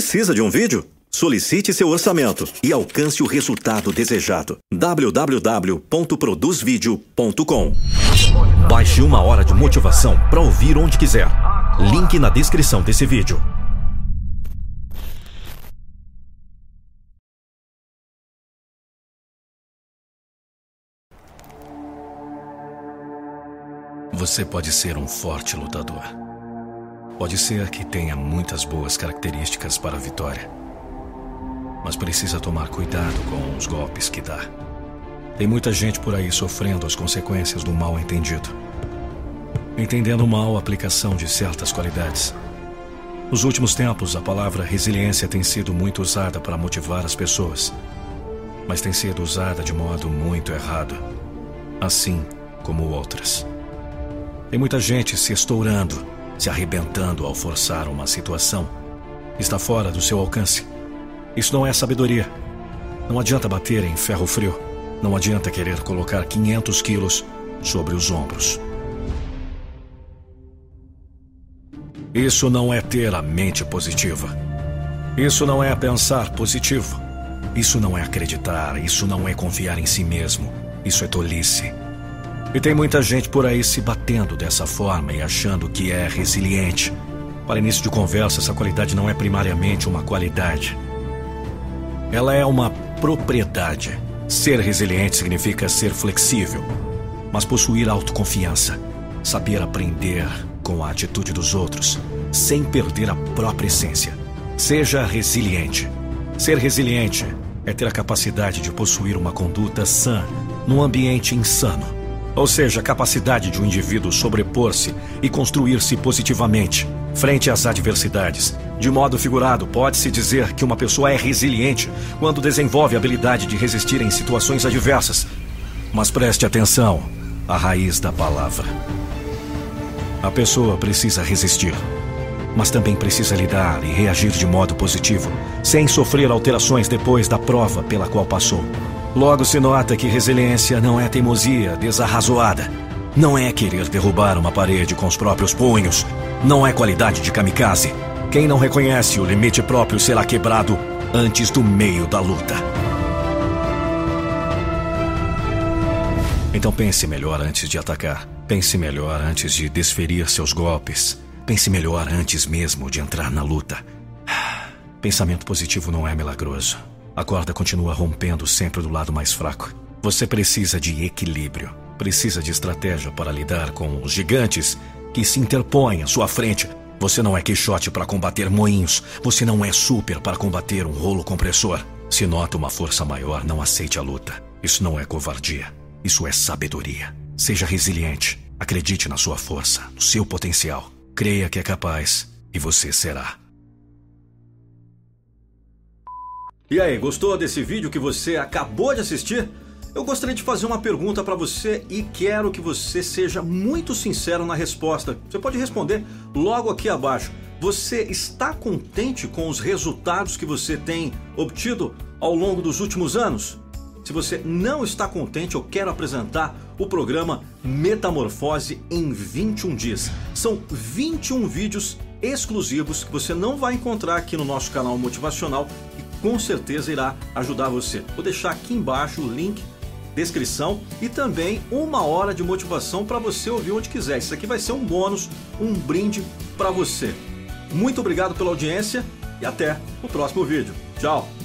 Precisa de um vídeo? Solicite seu orçamento e alcance o resultado desejado. www.produzvideo.com Baixe uma hora de motivação para ouvir onde quiser. Link na descrição desse vídeo. Você pode ser um forte lutador. Pode ser que tenha muitas boas características para a vitória. Mas precisa tomar cuidado com os golpes que dá. Tem muita gente por aí sofrendo as consequências do mal entendido. Entendendo mal a aplicação de certas qualidades. Nos últimos tempos, a palavra resiliência tem sido muito usada para motivar as pessoas. Mas tem sido usada de modo muito errado. Assim como outras. Tem muita gente se estourando, se arrebentando ao forçar uma situação. Está fora do seu alcance. Isso não é sabedoria. Não adianta bater em ferro frio. Não adianta querer colocar 500 quilos sobre os ombros. Isso não é ter a mente positiva. Isso não é pensar positivo. Isso não é acreditar. Isso não é confiar em si mesmo. Isso é tolice. E tem muita gente por aí se batendo dessa forma e achando que é resiliente. Para início de conversa, essa qualidade não é primariamente uma qualidade. Ela é uma propriedade. Ser resiliente significa ser flexível, mas possuir autoconfiança, saber aprender com a atitude dos outros, sem perder a própria essência. Seja resiliente. Ser resiliente é ter a capacidade de possuir uma conduta sã num ambiente insano ou seja, a capacidade de um indivíduo sobrepor-se e construir-se positivamente frente às adversidades. De modo figurado, pode-se dizer que uma pessoa é resiliente quando desenvolve a habilidade de resistir em situações adversas. Mas preste atenção à raiz da palavra. A pessoa precisa resistir, mas também precisa lidar e reagir de modo positivo, sem sofrer alterações depois da prova pela qual passou. Logo se nota que resiliência não é teimosia desarrazoada. Não é querer derrubar uma parede com os próprios punhos. Não é qualidade de kamikaze. Quem não reconhece o limite próprio será quebrado antes do meio da luta. Então pense melhor antes de atacar. Pense melhor antes de desferir seus golpes. Pense melhor antes mesmo de entrar na luta. Pensamento positivo não é milagroso. A corda continua rompendo sempre do lado mais fraco. Você precisa de equilíbrio. Precisa de estratégia para lidar com os gigantes que se interpõem à sua frente. Você não é queixote para combater moinhos. Você não é super para combater um rolo compressor. Se nota uma força maior, não aceite a luta. Isso não é covardia. Isso é sabedoria. Seja resiliente. Acredite na sua força, no seu potencial. Creia que é capaz e você será. E aí, gostou desse vídeo que você acabou de assistir? Eu gostaria de fazer uma pergunta para você e quero que você seja muito sincero na resposta. Você pode responder logo aqui abaixo. Você está contente com os resultados que você tem obtido ao longo dos últimos anos? Se você não está contente, eu quero apresentar o programa Metamorfose em 21 dias. São 21 vídeos exclusivos que você não vai encontrar aqui no nosso canal motivacional com certeza irá ajudar você. Vou deixar aqui embaixo o link, descrição e também uma hora de motivação para você ouvir onde quiser. Isso aqui vai ser um bônus, um brinde para você. Muito obrigado pela audiência e até o próximo vídeo. Tchau!